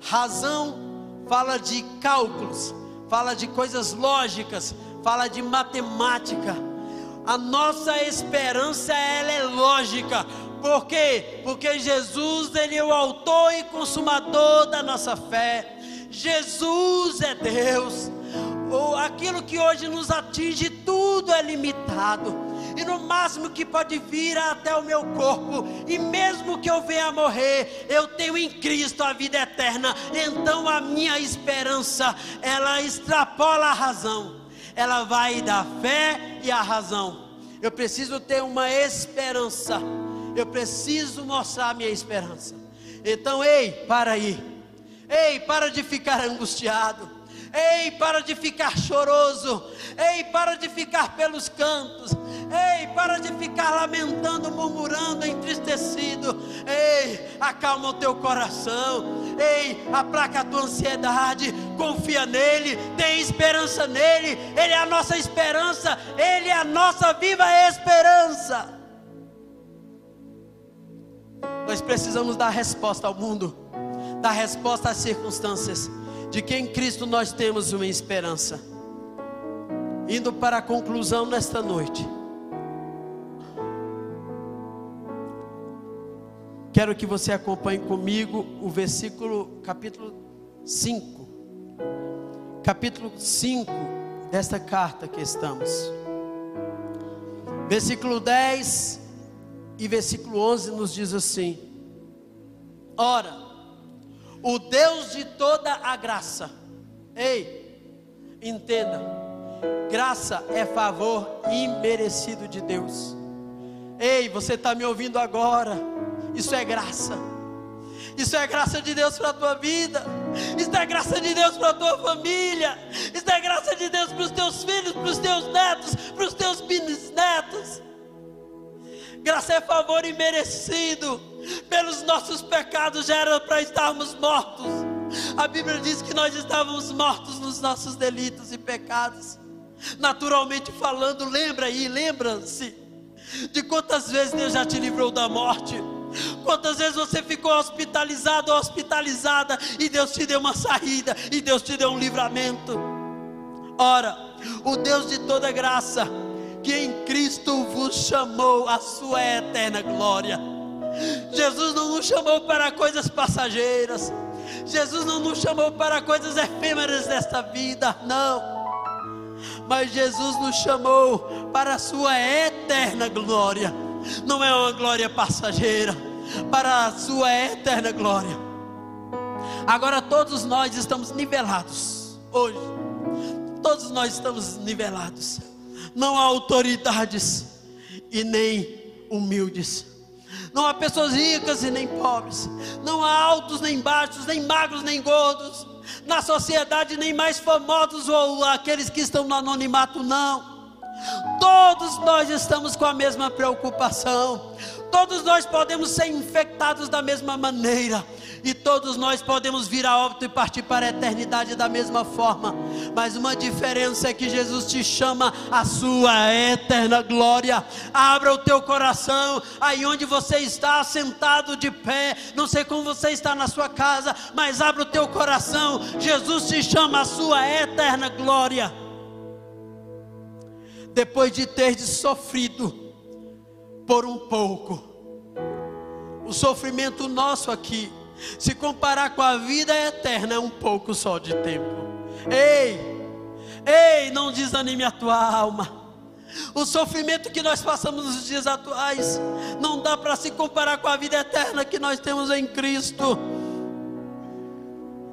Razão fala de cálculos, fala de coisas lógicas, fala de matemática a nossa esperança ela é lógica. Por quê? Porque Jesus ele é o autor e consumador da nossa fé. Jesus é Deus. Ou aquilo que hoje nos atinge tudo é limitado. E no máximo que pode vir até o meu corpo, e mesmo que eu venha a morrer, eu tenho em Cristo a vida eterna. Então a minha esperança, ela extrapola a razão ela vai da fé e a razão. Eu preciso ter uma esperança. Eu preciso mostrar a minha esperança. Então, ei, para aí. Ei, para de ficar angustiado. Ei, para de ficar choroso. Ei, para de ficar pelos cantos. Ei, para de ficar lamentando, murmurando, entristecido. Ei, acalma o teu coração. Ei, aplaca a tua ansiedade. Confia nele, tem esperança nele. Ele é a nossa esperança, ele é a nossa viva esperança. Nós precisamos dar resposta ao mundo, dar resposta às circunstâncias, de que em Cristo nós temos uma esperança. Indo para a conclusão nesta noite. Quero que você acompanhe comigo o versículo, capítulo 5. Capítulo 5 desta carta que estamos. Versículo 10 e versículo 11 nos diz assim: Ora, o Deus de toda a graça, ei, entenda, graça é favor imerecido de Deus. Ei, você está me ouvindo agora? Isso é graça. Isso é graça de Deus para a tua vida. Isso é graça de Deus para a tua família. Isso é graça de Deus para os teus filhos, para os teus netos, para os teus bisnetos. Graça é favor imerecido. Pelos nossos pecados já era para estarmos mortos. A Bíblia diz que nós estávamos mortos nos nossos delitos e pecados. Naturalmente falando, lembra aí, lembra-se de quantas vezes Deus já te livrou da morte. Quantas vezes você ficou hospitalizado ou hospitalizada e Deus te deu uma saída e Deus te deu um livramento. Ora, o Deus de toda graça que em Cristo vos chamou a sua eterna glória. Jesus não nos chamou para coisas passageiras. Jesus não nos chamou para coisas efêmeras desta vida, não. Mas Jesus nos chamou para a sua eterna glória. Não é uma glória passageira, para a sua eterna glória. Agora todos nós estamos nivelados hoje. Todos nós estamos nivelados não há autoridades e nem humildes. Não há pessoas ricas e nem pobres. Não há altos nem baixos, nem magros nem gordos. Na sociedade, nem mais famosos ou aqueles que estão no anonimato, não. Todos nós estamos com a mesma preocupação. Todos nós podemos ser infectados da mesma maneira e todos nós podemos vir a óbito e partir para a eternidade da mesma forma, mas uma diferença é que Jesus te chama à sua eterna glória. Abra o teu coração, aí onde você está sentado de pé, não sei como você está na sua casa, mas abra o teu coração. Jesus te chama à sua eterna glória. Depois de ter sofrido por um pouco, o sofrimento nosso aqui se comparar com a vida eterna, é um pouco só de tempo. Ei, ei, não desanime a tua alma. O sofrimento que nós passamos nos dias atuais não dá para se comparar com a vida eterna que nós temos em Cristo.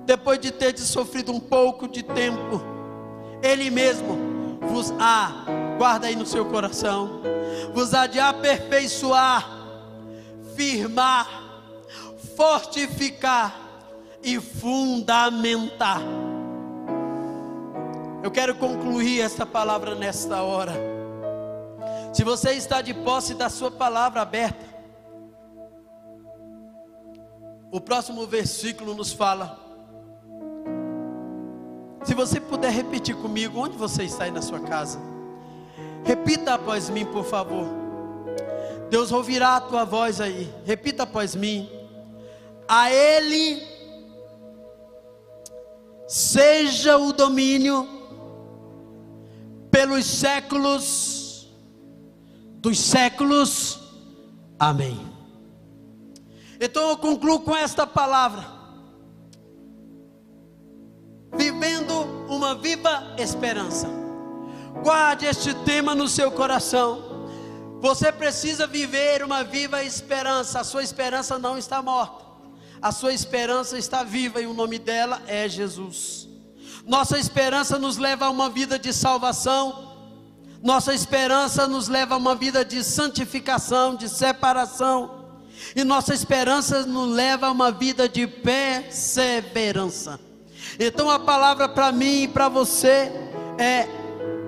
Depois de ter sofrido um pouco de tempo, Ele mesmo vos há, guarda aí no seu coração, vos há de aperfeiçoar, firmar, fortificar e fundamentar. Eu quero concluir esta palavra nesta hora. Se você está de posse da sua palavra aberta, o próximo versículo nos fala. Se você puder repetir comigo, onde você está aí na sua casa? Repita após mim, por favor. Deus ouvirá a tua voz aí. Repita após mim a Ele seja o domínio pelos séculos dos séculos. Amém. Então eu concluo com esta palavra. Vivendo uma viva esperança. Guarde este tema no seu coração. Você precisa viver uma viva esperança. A sua esperança não está morta a sua esperança está viva e o nome dela é Jesus. Nossa esperança nos leva a uma vida de salvação, nossa esperança nos leva a uma vida de santificação, de separação, e nossa esperança nos leva a uma vida de perseverança. Então a palavra para mim e para você é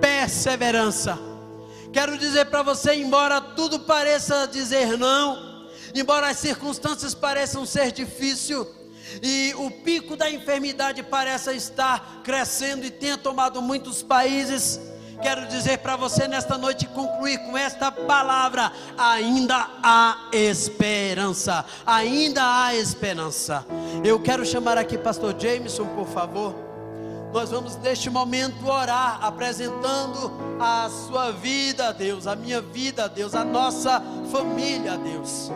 perseverança. Quero dizer para você, embora tudo pareça dizer não, embora as circunstâncias pareçam ser difíceis, e o pico da enfermidade pareça estar crescendo e tenha tomado muitos países, quero dizer para você nesta noite concluir com esta palavra: ainda há esperança, ainda há esperança. Eu quero chamar aqui Pastor Jameson, por favor. Nós vamos neste momento orar, apresentando a sua vida Deus, a minha vida Deus, a nossa família Deus.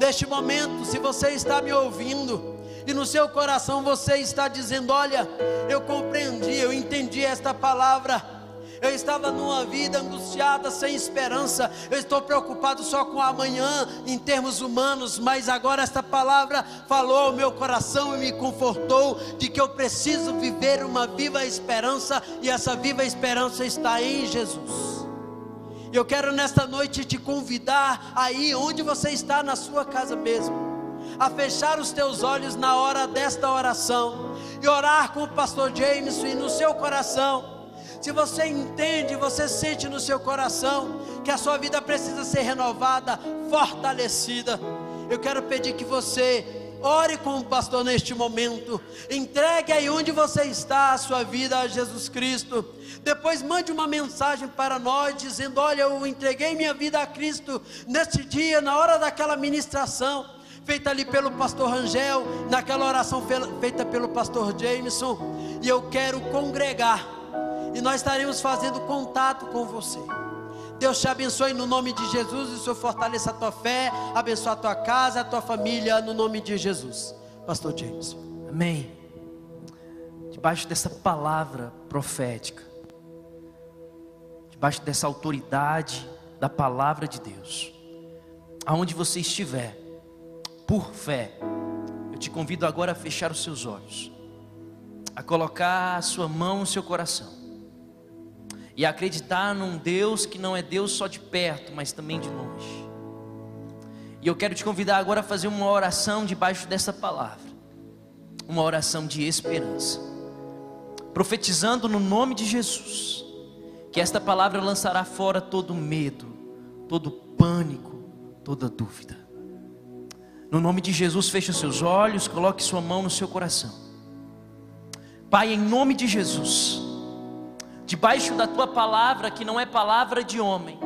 Neste momento, se você está me ouvindo, e no seu coração você está dizendo: Olha, eu compreendi, eu entendi esta palavra eu estava numa vida angustiada, sem esperança. Eu estou preocupado só com amanhã, em termos humanos. Mas agora esta palavra falou ao meu coração e me confortou de que eu preciso viver uma viva esperança. E essa viva esperança está em Jesus. Eu quero nesta noite te convidar aí onde você está na sua casa mesmo a fechar os teus olhos na hora desta oração e orar com o pastor James e no seu coração. Se você entende, você sente no seu coração que a sua vida precisa ser renovada, fortalecida, eu quero pedir que você Ore com o pastor neste momento. Entregue aí onde você está a sua vida a Jesus Cristo. Depois mande uma mensagem para nós dizendo: Olha, eu entreguei minha vida a Cristo neste dia, na hora daquela ministração, feita ali pelo pastor Rangel, naquela oração feita pelo pastor Jameson. E eu quero congregar e nós estaremos fazendo contato com você. Deus te abençoe no nome de Jesus e o Senhor fortaleça a tua fé, abençoe a tua casa, a tua família, no nome de Jesus. Pastor James. Amém. Debaixo dessa palavra profética, debaixo dessa autoridade da palavra de Deus, aonde você estiver, por fé, eu te convido agora a fechar os seus olhos, a colocar a sua mão no seu coração e acreditar num Deus que não é Deus só de perto, mas também de longe. E eu quero te convidar agora a fazer uma oração debaixo dessa palavra, uma oração de esperança, profetizando no nome de Jesus, que esta palavra lançará fora todo medo, todo pânico, toda dúvida. No nome de Jesus, feche seus olhos, coloque sua mão no seu coração. Pai, em nome de Jesus, debaixo da tua palavra, que não é palavra de homem,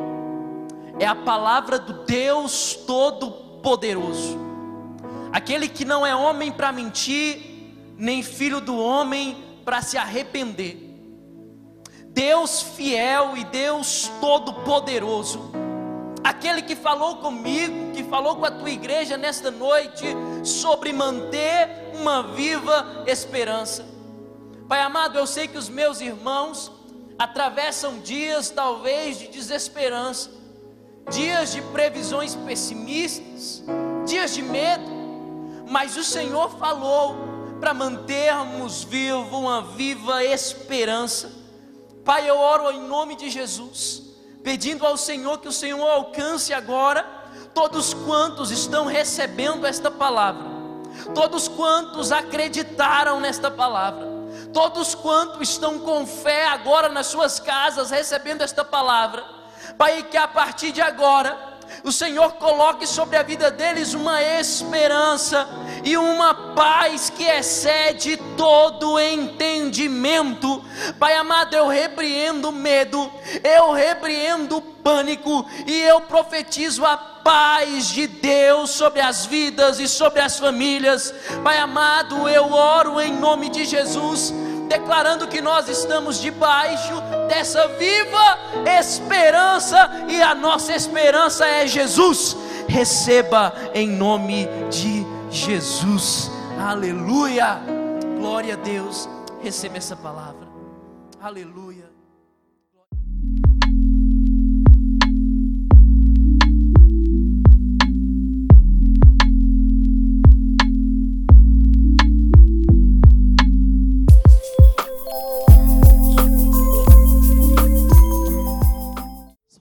é a palavra do Deus Todo-Poderoso, aquele que não é homem para mentir, nem filho do homem para se arrepender. Deus fiel e Deus Todo-Poderoso, aquele que falou comigo, que falou com a tua igreja nesta noite sobre manter uma viva esperança. Pai amado, eu sei que os meus irmãos atravessam dias talvez de desesperança, dias de previsões pessimistas, dias de medo, mas o Senhor falou para mantermos vivo uma viva esperança. Pai, eu oro em nome de Jesus, pedindo ao Senhor que o Senhor alcance agora todos quantos estão recebendo esta palavra, todos quantos acreditaram nesta palavra todos quantos estão com fé agora nas suas casas, recebendo esta palavra, Pai, que a partir de agora, o Senhor coloque sobre a vida deles uma esperança e uma paz que excede todo entendimento. Pai amado, eu repreendo medo, eu repreendo pânico e eu profetizo a paz de Deus sobre as vidas e sobre as famílias. Pai amado, eu oro em nome de Jesus declarando que nós estamos debaixo dessa viva esperança e a nossa esperança é Jesus. Receba em nome de Jesus. Aleluia. Glória a Deus. Receba essa palavra. Aleluia.